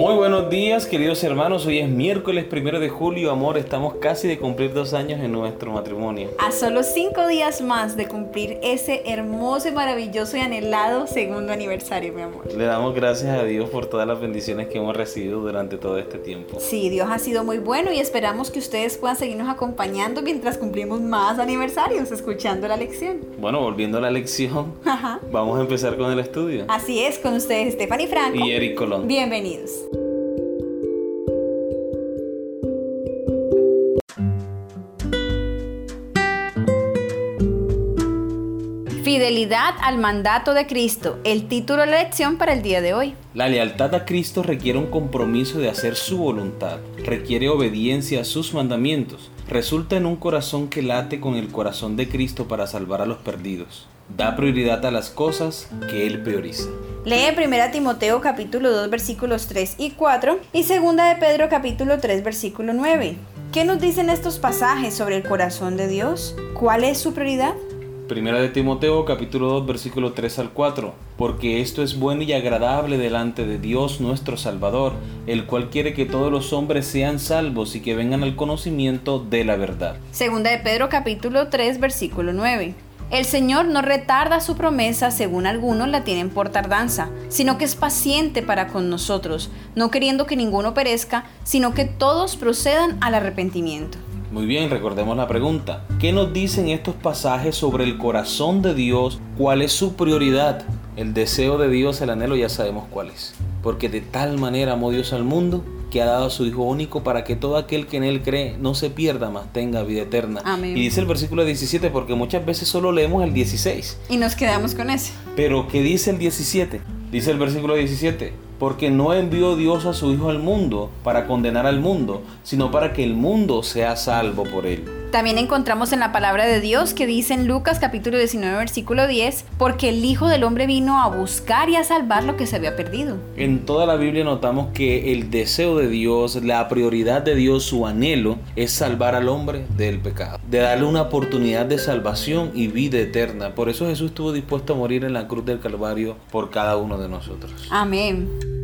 Muy buenos días, queridos hermanos. Hoy es miércoles primero de julio. Amor, estamos casi de cumplir dos años en nuestro matrimonio. A solo cinco días más de cumplir ese hermoso y maravilloso y anhelado segundo aniversario, mi amor. Le damos gracias a Dios por todas las bendiciones que hemos recibido durante todo este tiempo. Sí, Dios ha sido muy bueno y esperamos que ustedes puedan seguirnos acompañando mientras cumplimos más aniversarios, escuchando la lección. Bueno, volviendo a la lección, Ajá. vamos a empezar con el estudio. Así es, con ustedes Stephanie Franco. Y Eric Colón. Bienvenidos. Fidelidad al mandato de Cristo, el título de la lección para el día de hoy. La lealtad a Cristo requiere un compromiso de hacer su voluntad, requiere obediencia a sus mandamientos, resulta en un corazón que late con el corazón de Cristo para salvar a los perdidos. Da prioridad a las cosas que Él prioriza. Lee 1 Timoteo capítulo 2 versículos 3 y 4 y 2 de Pedro capítulo 3 versículo 9. ¿Qué nos dicen estos pasajes sobre el corazón de Dios? ¿Cuál es su prioridad? Primera de Timoteo capítulo 2 versículo 3 al 4. Porque esto es bueno y agradable delante de Dios nuestro Salvador, el cual quiere que todos los hombres sean salvos y que vengan al conocimiento de la verdad. Segunda de Pedro capítulo 3 versículo 9. El Señor no retarda su promesa según algunos la tienen por tardanza, sino que es paciente para con nosotros, no queriendo que ninguno perezca, sino que todos procedan al arrepentimiento. Muy bien, recordemos la pregunta. ¿Qué nos dicen estos pasajes sobre el corazón de Dios? ¿Cuál es su prioridad? El deseo de Dios, el anhelo, ya sabemos cuál es. Porque de tal manera amó Dios al mundo que ha dado a su Hijo único para que todo aquel que en Él cree no se pierda, más tenga vida eterna. Amén. Y dice el versículo 17, porque muchas veces solo leemos el 16. Y nos quedamos con ese. Pero ¿qué dice el 17? Dice el versículo 17, porque no envió Dios a su Hijo al mundo para condenar al mundo, sino para que el mundo sea salvo por él. También encontramos en la palabra de Dios que dice en Lucas capítulo 19 versículo 10, porque el Hijo del Hombre vino a buscar y a salvar lo que se había perdido. En toda la Biblia notamos que el deseo de Dios, la prioridad de Dios, su anhelo es salvar al hombre del pecado, de darle una oportunidad de salvación y vida eterna. Por eso Jesús estuvo dispuesto a morir en la cruz del Calvario por cada uno de nosotros. Amén.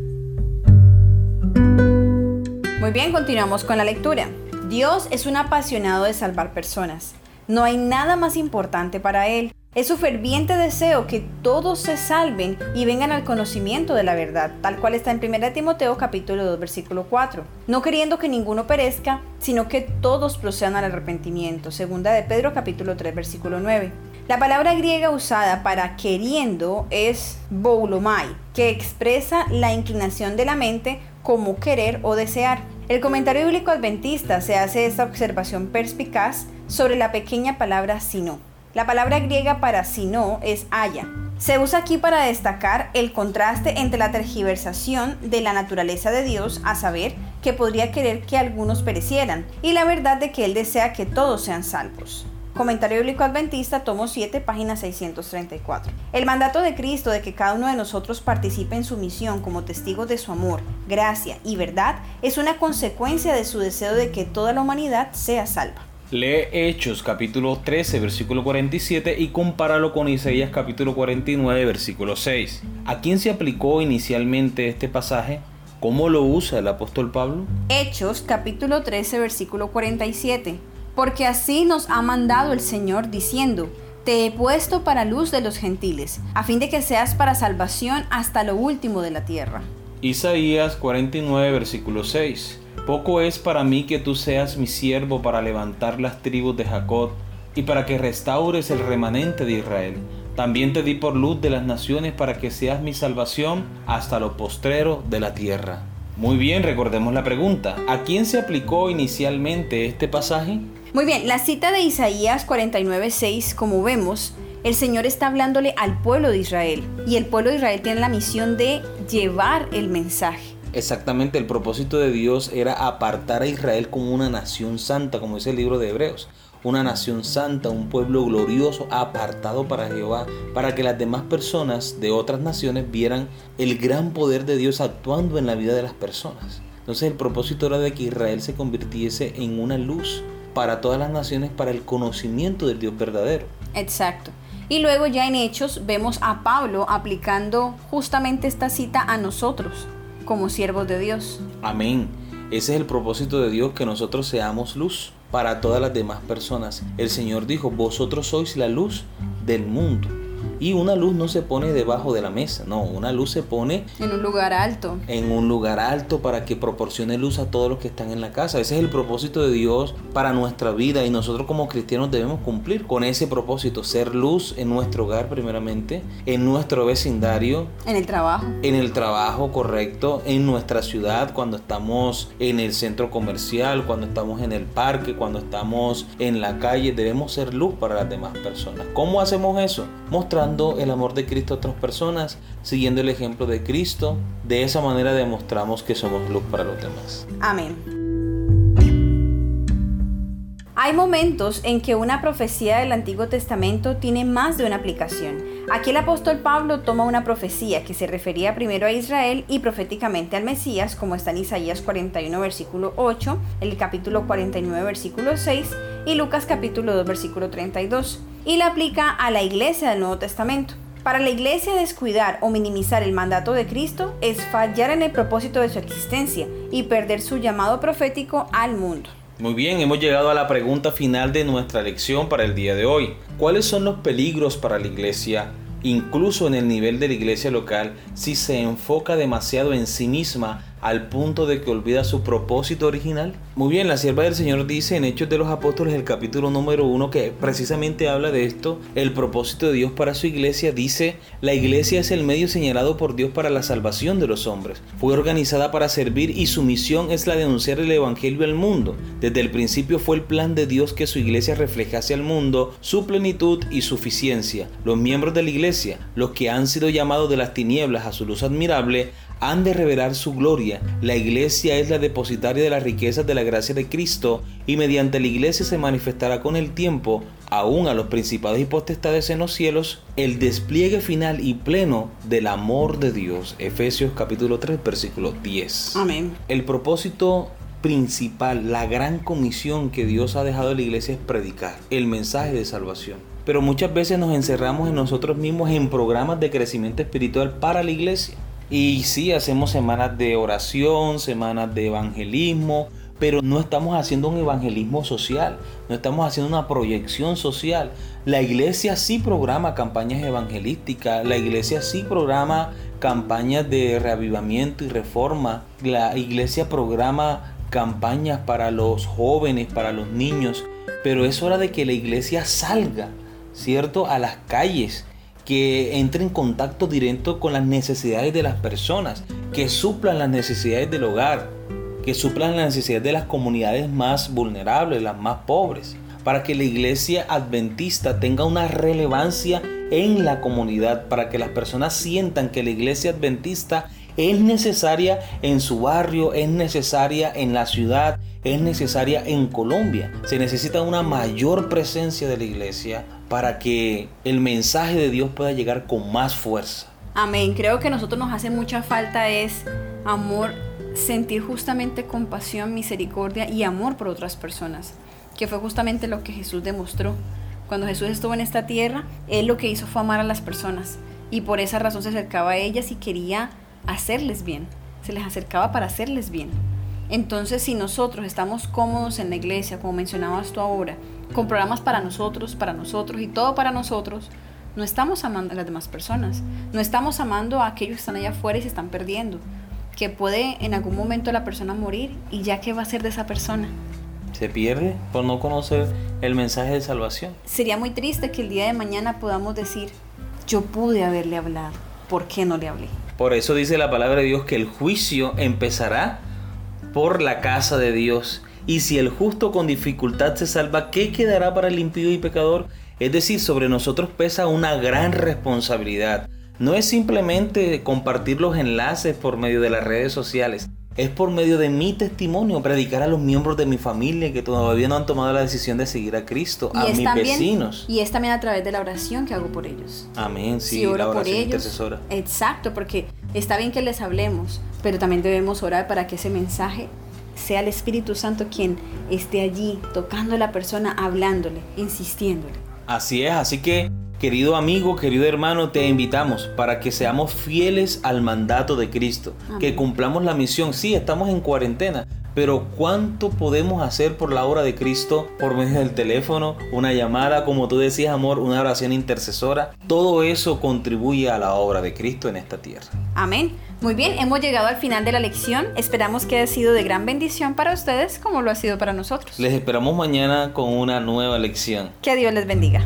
Muy bien, continuamos con la lectura. Dios es un apasionado de salvar personas. No hay nada más importante para Él. Es su ferviente deseo que todos se salven y vengan al conocimiento de la verdad, tal cual está en 1 Timoteo capítulo 2 versículo 4. No queriendo que ninguno perezca, sino que todos procedan al arrepentimiento. Segunda de Pedro capítulo 3 versículo 9. La palabra griega usada para queriendo es boulomai, que expresa la inclinación de la mente como querer o desear. El comentario bíblico adventista se hace esta observación perspicaz sobre la pequeña palabra sino. La palabra griega para sino es haya. Se usa aquí para destacar el contraste entre la tergiversación de la naturaleza de Dios, a saber, que podría querer que algunos perecieran, y la verdad de que Él desea que todos sean salvos. Comentario Bíblico Adventista, tomo 7, página 634. El mandato de Cristo de que cada uno de nosotros participe en su misión como testigos de su amor, gracia y verdad es una consecuencia de su deseo de que toda la humanidad sea salva. Lee Hechos capítulo 13 versículo 47 y compáralo con Isaías capítulo 49 versículo 6. ¿A quién se aplicó inicialmente este pasaje? ¿Cómo lo usa el apóstol Pablo? Hechos capítulo 13 versículo 47. Porque así nos ha mandado el Señor diciendo, te he puesto para luz de los gentiles, a fin de que seas para salvación hasta lo último de la tierra. Isaías 49 versículo 6. Poco es para mí que tú seas mi siervo para levantar las tribus de Jacob y para que restaures el remanente de Israel. También te di por luz de las naciones para que seas mi salvación hasta lo postrero de la tierra. Muy bien, recordemos la pregunta. ¿A quién se aplicó inicialmente este pasaje? Muy bien, la cita de Isaías 49.6, como vemos, el Señor está hablándole al pueblo de Israel. Y el pueblo de Israel tiene la misión de llevar el mensaje. Exactamente, el propósito de Dios era apartar a Israel como una nación santa, como dice el libro de Hebreos. Una nación santa, un pueblo glorioso, apartado para Jehová, para que las demás personas de otras naciones vieran el gran poder de Dios actuando en la vida de las personas. Entonces el propósito era de que Israel se convirtiese en una luz para todas las naciones, para el conocimiento del Dios verdadero. Exacto. Y luego ya en Hechos vemos a Pablo aplicando justamente esta cita a nosotros. como siervos de Dios. Amén. Ese es el propósito de Dios, que nosotros seamos luz para todas las demás personas. El Señor dijo, vosotros sois la luz del mundo. Y una luz no se pone debajo de la mesa, no, una luz se pone en un lugar alto. En un lugar alto para que proporcione luz a todos los que están en la casa. Ese es el propósito de Dios para nuestra vida y nosotros como cristianos debemos cumplir con ese propósito, ser luz en nuestro hogar primeramente, en nuestro vecindario, en el trabajo. En el trabajo, correcto, en nuestra ciudad, cuando estamos en el centro comercial, cuando estamos en el parque, cuando estamos en la calle, debemos ser luz para las demás personas. ¿Cómo hacemos eso? Mostrando el amor de Cristo a otras personas, siguiendo el ejemplo de Cristo. De esa manera demostramos que somos luz para los demás. Amén. Hay momentos en que una profecía del Antiguo Testamento tiene más de una aplicación. Aquí el apóstol Pablo toma una profecía que se refería primero a Israel y proféticamente al Mesías, como está en Isaías 41 versículo 8, el capítulo 49 versículo 6 y Lucas capítulo 2 versículo 32 y la aplica a la iglesia del Nuevo Testamento. Para la iglesia descuidar o minimizar el mandato de Cristo es fallar en el propósito de su existencia y perder su llamado profético al mundo. Muy bien, hemos llegado a la pregunta final de nuestra lección para el día de hoy. ¿Cuáles son los peligros para la iglesia, incluso en el nivel de la iglesia local, si se enfoca demasiado en sí misma al punto de que olvida su propósito original? Muy bien, la sierva del Señor dice en Hechos de los Apóstoles, el capítulo número uno, que precisamente habla de esto, el propósito de Dios para su iglesia, dice, la iglesia es el medio señalado por Dios para la salvación de los hombres. Fue organizada para servir y su misión es la de anunciar el Evangelio al mundo. Desde el principio fue el plan de Dios que su iglesia reflejase al mundo su plenitud y suficiencia. Los miembros de la iglesia, los que han sido llamados de las tinieblas a su luz admirable, han de revelar su gloria. La iglesia es la depositaria de las riquezas de la gracia de Cristo y mediante la iglesia se manifestará con el tiempo, aún a los principados y potestades en los cielos, el despliegue final y pleno del amor de Dios. Efesios capítulo 3 versículo 10. Amén. El propósito principal, la gran comisión que Dios ha dejado a la iglesia es predicar el mensaje de salvación. Pero muchas veces nos encerramos en nosotros mismos en programas de crecimiento espiritual para la iglesia y sí, hacemos semanas de oración, semanas de evangelismo, pero no estamos haciendo un evangelismo social, no estamos haciendo una proyección social. La iglesia sí programa campañas evangelísticas, la iglesia sí programa campañas de reavivamiento y reforma, la iglesia programa campañas para los jóvenes, para los niños, pero es hora de que la iglesia salga, ¿cierto?, a las calles que entre en contacto directo con las necesidades de las personas, que suplan las necesidades del hogar, que suplan las necesidades de las comunidades más vulnerables, las más pobres, para que la iglesia adventista tenga una relevancia en la comunidad, para que las personas sientan que la iglesia adventista es necesaria en su barrio, es necesaria en la ciudad, es necesaria en Colombia. Se necesita una mayor presencia de la iglesia para que el mensaje de Dios pueda llegar con más fuerza. Amén. Creo que a nosotros nos hace mucha falta es amor, sentir justamente compasión, misericordia y amor por otras personas, que fue justamente lo que Jesús demostró. Cuando Jesús estuvo en esta tierra, Él lo que hizo fue amar a las personas y por esa razón se acercaba a ellas y quería hacerles bien, se les acercaba para hacerles bien. Entonces, si nosotros estamos cómodos en la iglesia, como mencionabas tú ahora, con programas para nosotros, para nosotros y todo para nosotros, no estamos amando a las demás personas, no estamos amando a aquellos que están allá afuera y se están perdiendo, que puede en algún momento la persona morir y ya qué va a ser de esa persona. Se pierde por no conocer el mensaje de salvación. Sería muy triste que el día de mañana podamos decir, yo pude haberle hablado, ¿por qué no le hablé? Por eso dice la palabra de Dios que el juicio empezará por la casa de Dios. Y si el justo con dificultad se salva, ¿qué quedará para el impío y pecador? Es decir, sobre nosotros pesa una gran responsabilidad. No es simplemente compartir los enlaces por medio de las redes sociales. Es por medio de mi testimonio predicar a los miembros de mi familia que todavía no han tomado la decisión de seguir a Cristo, a mis vecinos. Y es también a través de la oración que hago por ellos. Amén, sí, la oración por ellos, intercesora. Exacto, porque está bien que les hablemos, pero también debemos orar para que ese mensaje sea el Espíritu Santo quien esté allí, tocando a la persona, hablándole, insistiéndole. Así es, así que Querido amigo, querido hermano, te invitamos para que seamos fieles al mandato de Cristo, que cumplamos la misión. Sí, estamos en cuarentena, pero ¿cuánto podemos hacer por la obra de Cristo por medio del teléfono, una llamada, como tú decías, amor, una oración intercesora? Todo eso contribuye a la obra de Cristo en esta tierra. Amén. Muy bien, hemos llegado al final de la lección. Esperamos que haya sido de gran bendición para ustedes como lo ha sido para nosotros. Les esperamos mañana con una nueva lección. Que Dios les bendiga.